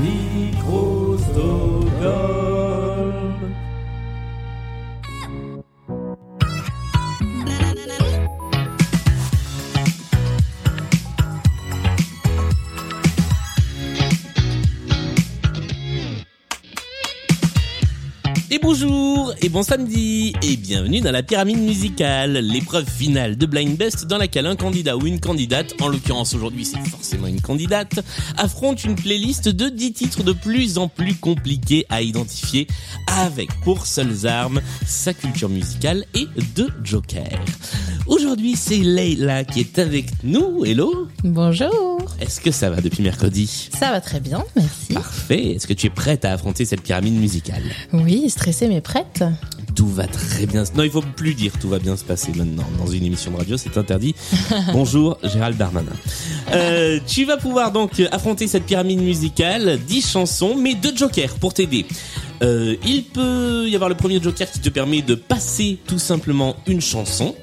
Microsoft. Et bonjour, et bon samedi, et bienvenue dans la pyramide musicale, l'épreuve finale de Blind Best dans laquelle un candidat ou une candidate, en l'occurrence aujourd'hui c'est forcément une candidate, affronte une playlist de 10 titres de plus en plus compliqués à identifier avec pour seules armes sa culture musicale et deux jokers. Aujourd'hui c'est Leila qui est avec nous, hello Bonjour. Est-ce que ça va depuis mercredi? Ça va très bien, merci. Parfait, est-ce que tu es prête à affronter cette pyramide musicale? Oui, stressée mais prête. Tout va très bien. Non, il faut plus dire tout va bien se passer maintenant. Dans une émission de radio, c'est interdit. Bonjour, Gérald Darmanin. Euh, tu vas pouvoir donc affronter cette pyramide musicale, 10 chansons, mais deux jokers pour t'aider. Euh, il peut y avoir le premier joker qui te permet de passer tout simplement une chanson.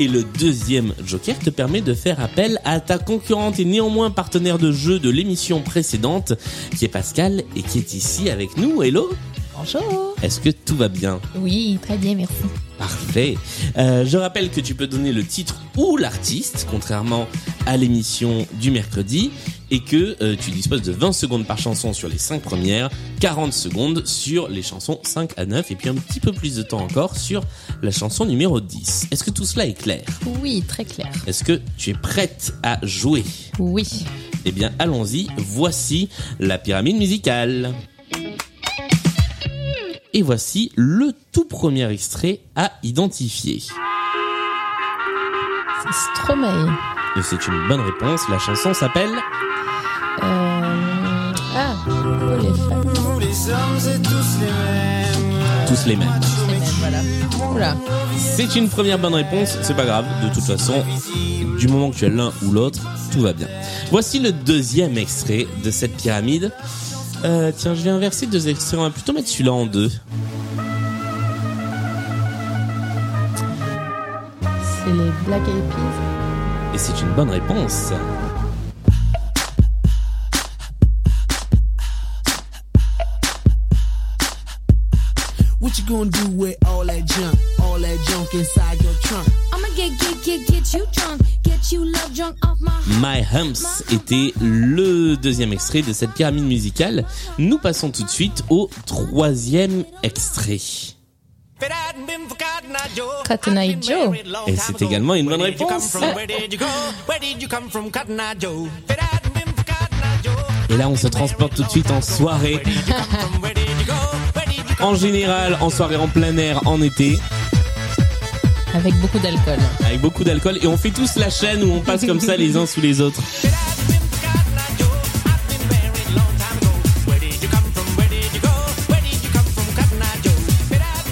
Et le deuxième joker te permet de faire appel à ta concurrente et néanmoins partenaire de jeu de l'émission précédente, qui est Pascal et qui est ici avec nous. Hello Bonjour. Est-ce que tout va bien Oui, très bien, merci. Parfait. Euh, je rappelle que tu peux donner le titre ou l'artiste, contrairement à l'émission du mercredi, et que euh, tu disposes de 20 secondes par chanson sur les 5 premières, 40 secondes sur les chansons 5 à 9, et puis un petit peu plus de temps encore sur la chanson numéro 10. Est-ce que tout cela est clair? Oui, très clair. Est-ce que tu es prête à jouer? Oui. Eh bien, allons-y. Voici la pyramide musicale. Et voici le tout premier extrait à identifier. C'est Stromae. Et c'est une bonne réponse. La chanson s'appelle Euh... Ah, les femmes. Tous les mêmes. Les mêmes, voilà. C'est une première bonne réponse. C'est pas grave. De toute façon, du moment que tu as l'un ou l'autre, tout va bien. Voici le deuxième extrait de cette pyramide. Euh, tiens, je vais inverser deux extraits. On va plutôt mettre celui-là en deux. C'est les Black Eyed Peas. Et c'est une bonne réponse. You gonna do with all that junk? All that junk inside your trunk? I'ma get, get, get, get you drunk, get you love drunk off my My Humps était le deuxième extrait de cette pyramide musicale. Nous passons tout de suite au troisième extrait. Cotton Eye Joe. Et c'est également une bonne réponse. Et là, on se transporte tout de suite en soirée. En général, en soirée en plein air, en été, Avec beaucoup d'alcool. avec beaucoup d'alcool. Et on fait tous la chaîne où on passe comme ça les uns sous les autres.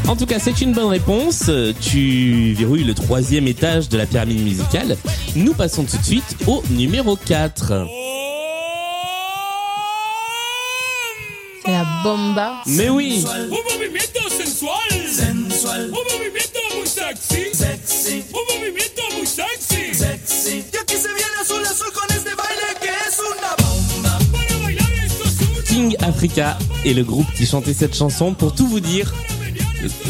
En tout cas, c'est une bonne réponse. Tu verrouilles le troisième étage de la pyramide musicale. Nous passons tout de suite au numéro 4. Esto es un King Africa est le groupe qui chantait cette chanson. Pour tout vous dire,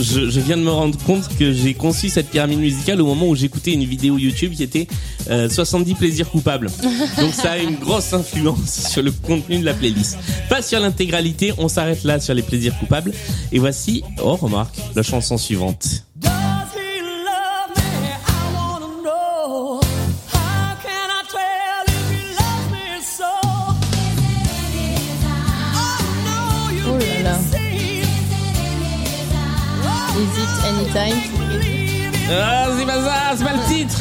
je, je viens de me rendre compte que j'ai conçu cette pyramide musicale au moment où j'écoutais une vidéo YouTube qui était euh, 70 plaisirs coupables. Donc ça a une grosse influence sur le contenu de la playlist. Pas sur l'intégralité, on s'arrête là sur les plaisirs coupables. Et voici, oh remarque, la chanson suivante. Does he love anytime Ah, c'est pas ça, c'est pas le titre.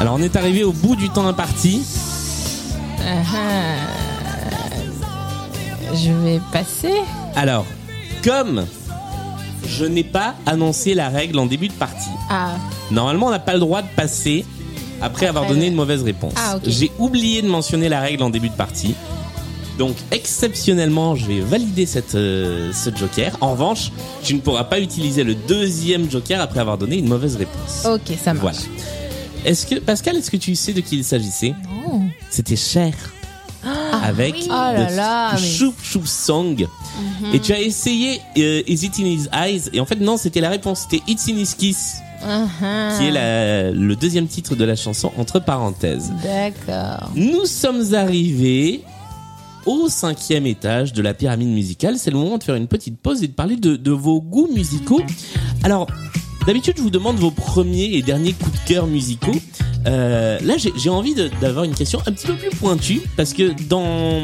Alors on est arrivé au bout du temps imparti. Ah. Je vais passer. Alors, comme je n'ai pas annoncé la règle en début de partie, Ah, Normalement, on n'a pas le droit de passer après avoir donné ouais. une mauvaise réponse. Ah, ok. J'ai oublié de mentionner la règle en début de partie. Donc exceptionnellement, je vais valider cette, euh, ce joker. En revanche, tu ne pourras pas utiliser le deuxième joker après avoir donné une mauvaise réponse. Ok, ça marche. Voilà. Est-ce que Pascal, est-ce que tu sais de qui il s'agissait? Non. C'était Cher. avec Oh là le là, mais- Choup Choup Song. Et tu as essayé euh, Is It in His Eyes Et en fait non, c'était la réponse. C'était It's in His Kiss, Uh-huh. qui est la- le deuxième titre de la chanson entre parenthèses. D'accord. Nous sommes arrivés au cinquième étage de la pyramide musicale. C'est le moment de faire une petite pause et de parler de, de vos goûts musicaux. Alors, d'habitude, je vous demande vos premiers et derniers coups de cœur musicaux. Euh, là, j'ai envie d'avoir une question un petit peu plus pointue parce que dans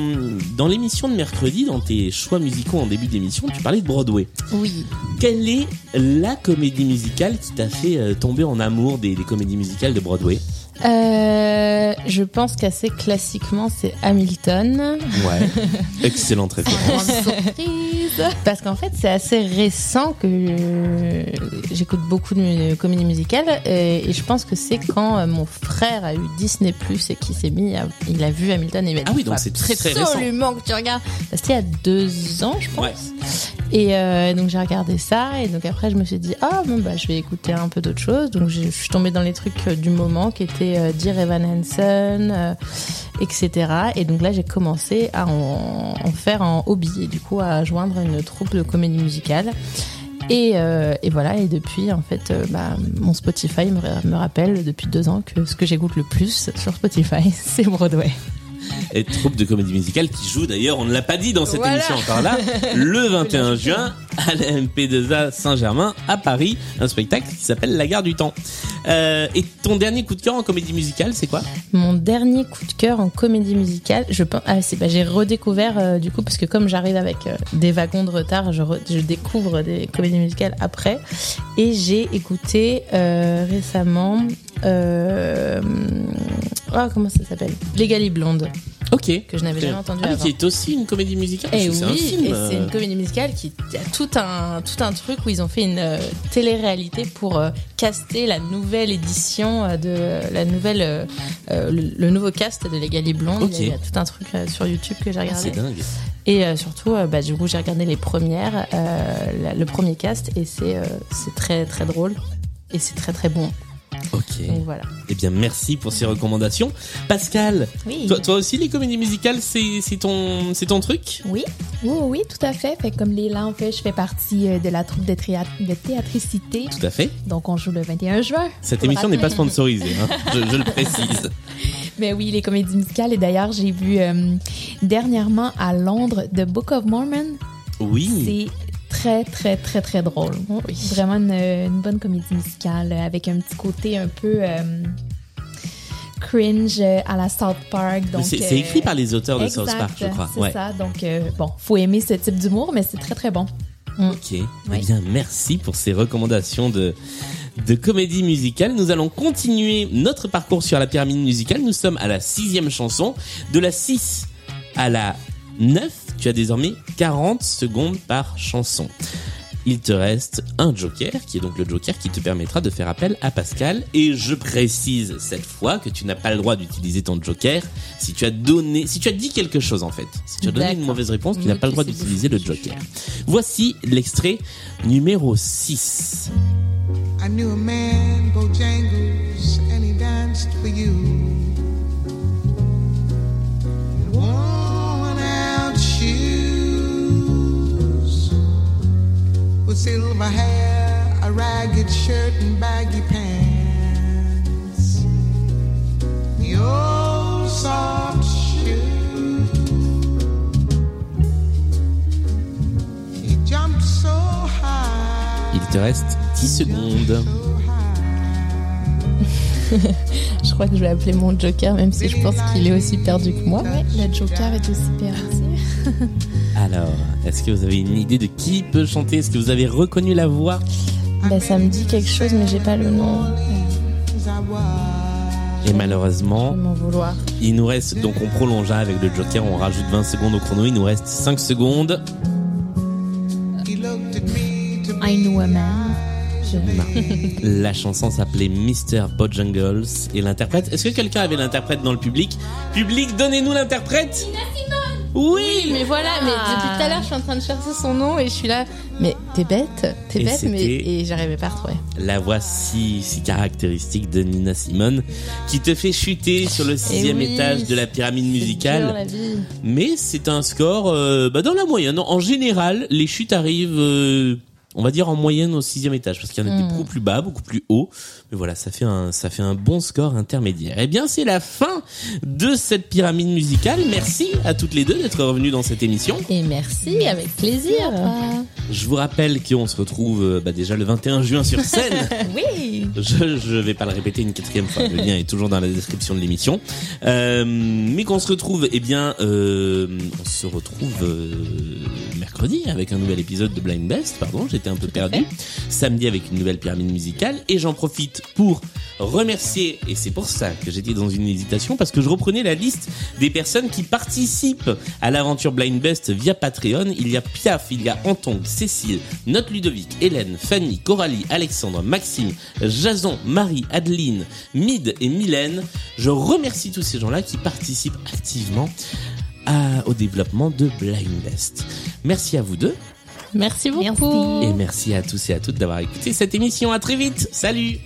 dans l'émission de mercredi, dans tes choix musicaux en début d'émission, tu parlais de Broadway. Oui. Quelle est la comédie musicale qui t'a fait euh, tomber en amour des, des comédies musicales de Broadway? Euh, je pense qu'assez classiquement, c'est Hamilton. Ouais, excellente référence. surprise. Parce qu'en fait, c'est assez récent que j'écoute beaucoup de comédies musicales euh, et je pense que c'est quand euh, mon frère a eu Disney Plus et qu'il s'est mis, à- il a vu Hamilton et il m'a dit, Ah oui, donc Faut c'est très, très récent. absolument que tu regardes. C'était il y a deux ans, je pense. Ouais. Et euh, donc j'ai regardé ça et donc après je me suis dit ah bon bah je vais écouter un peu d'autres choses. Donc je suis tombée dans les trucs euh, du moment qui étaient euh, Dear Evan Hansen etc et donc là j'ai commencé à en, faire en hobby et du coup à joindre une troupe de comédie musicale. Et, voilà et depuis en fait bah, mon Spotify me rappelle depuis deux ans que ce que j'écoute le plus sur Spotify c'est Broadway et troupe de comédie musicale qui joue d'ailleurs, on ne l'a pas dit dans cette Voilà. émission encore là, le 21 juin à la MP2A Saint-Germain à Paris, un spectacle qui s'appelle La Gare du Temps. Euh, et ton dernier coup de cœur en comédie musicale, c'est quoi? Mon dernier coup de cœur en comédie musicale, je pense, ah, c'est, bah, j'ai redécouvert euh, du coup parce que comme j'arrive avec euh, des wagons de retard, je, re- je découvre des comédies musicales après et j'ai écouté récemment, ah, comment ça s'appelle, Legally Blonde Ok. que je n'avais jamais entendu Ah, avant. qui est aussi une comédie musicale Et parce que oui, c'est un film. et c'est une comédie musicale qui a tout un tout un truc où ils ont fait une euh, télé-réalité pour euh, caster la nouvelle édition euh, de la nouvelle le, le nouveau cast de Legally Blonde. Ok. Il, y a, il y a tout un truc sur YouTube que j'ai ah, regardé. c'est dingue. Et surtout, bah, du coup, j'ai regardé les premières, la- le premier cast, et c'est c'est très très drôle et c'est très très bon. Ok. Donc voilà. Eh bien, merci pour ces recommandations. Pascal, Oui. toi, toi aussi, les comédies musicales, c'est ton, ton truc? Oui, oui, oui, tout à fait. Fait comme Léla, en fait, je fais partie euh, de la troupe de, théâ- de théâtricité. Tout à fait. Donc, on joue le 21 juin. Cette émission n'est pas sponsorisée, hein. je, je le précise. Mais oui, les comédies musicales. Et d'ailleurs, j'ai vu euh, dernièrement à Londres The Book of Mormon. Oui. Très, très, très, très drôle. Vraiment une, une bonne comédie musicale euh, avec un petit côté un peu euh, cringe euh, à la South Park. C'est euh, écrit par les auteurs de South Park, je crois. C'est Ouais. ça. Donc, euh, bon, faut aimer ce type d'humour, mais c'est très, très bon. Ok. Eh Oui. bien, merci pour ces recommandations de, de comédie musicale. Nous allons continuer notre parcours sur la pyramide musicale. Nous sommes à la sixième chanson. De la 6 à la 9, tu as désormais 40 secondes par chanson. Il te reste un joker, qui est donc le joker qui te permettra de faire appel à Pascal. Et je précise cette fois que tu n'as pas le droit d'utiliser ton joker si tu as donné, si tu as dit quelque chose en fait. Si tu as donné une mauvaise réponse, tu n'as pas le droit d'utiliser le joker. Voici l'extrait numéro 6. I knew a man, Bojangles, and he danced for you. With silver hair, a ragged shirt, and baggy pants. The old soft shoe. He jumped so high. Il te reste 10 secondes. Je crois que je vais appeler mon Joker, même si je pense qu'il est aussi perdu que moi. Ouais, le Joker est aussi perdu. Alors, est-ce que vous avez une idée de qui peut chanter? Est-ce que vous avez reconnu la voix? Bah, ça me dit quelque chose, mais j'ai pas le nom. Et malheureusement, vouloir. il nous reste, donc on prolonge hein, avec le joker, on rajoute 20 secondes au chrono, il nous reste 5 secondes. I know a man. La chanson s'appelait Mr. Bojangles et l'interprète, est-ce que quelqu'un avait l'interprète dans le public? Public, donnez-nous l'interprète Oui, Mais voilà, mais depuis tout à l'heure, je suis en train de chercher son nom et je suis là. Mais t'es bête, t'es Et bête, mais c'était- et j'arrivais pas à retrouver. la voix si, si caractéristique de Nina Simone qui te fait chuter sur le sixième oui, étage de la pyramide C'est dur, musicale. la vie. Mais c'est un score euh, bah, dans la moyenne. En général, les chutes arrivent, euh, on va dire en moyenne au sixième étage, parce qu'il y en a des Hmm. beaucoup plus bas, beaucoup plus hauts. Mais voilà, ça fait un, ça fait un bon score intermédiaire. Eh bien, c'est la fin de cette pyramide musicale. Merci à toutes les deux d'être revenues dans cette émission. Et merci, avec plaisir. Je vous rappelle qu'on se retrouve euh, bah, déjà le 21 juin sur scène. Oui. Je je vais pas le répéter une quatrième fois. Le lien est toujours dans la description de l'émission. Euh, mais qu'on se retrouve, eh bien, euh, on se retrouve euh, mercredi avec un nouvel épisode de Blind Best. Pardon, un peu perdu. Samedi avec une nouvelle pyramide musicale. Et j'en profite pour remercier, et c'est pour ça que j'étais dans une hésitation, parce que je reprenais la liste des personnes qui participent à l'aventure Blind Best via Patreon. Il y a Piaf, il y a Anton, Cécile, Note Ludovic, Hélène, Fanny, Coralie, Alexandre, Maxime, Jason, Marie, Adeline, Mid et Mylène. Je remercie tous ces gens-là qui participent activement à- au développement de Blind Best. Merci à vous deux Merci beaucoup. Merci. et merci à tous et à toutes d'avoir écouté cette émission. À très vite. Salut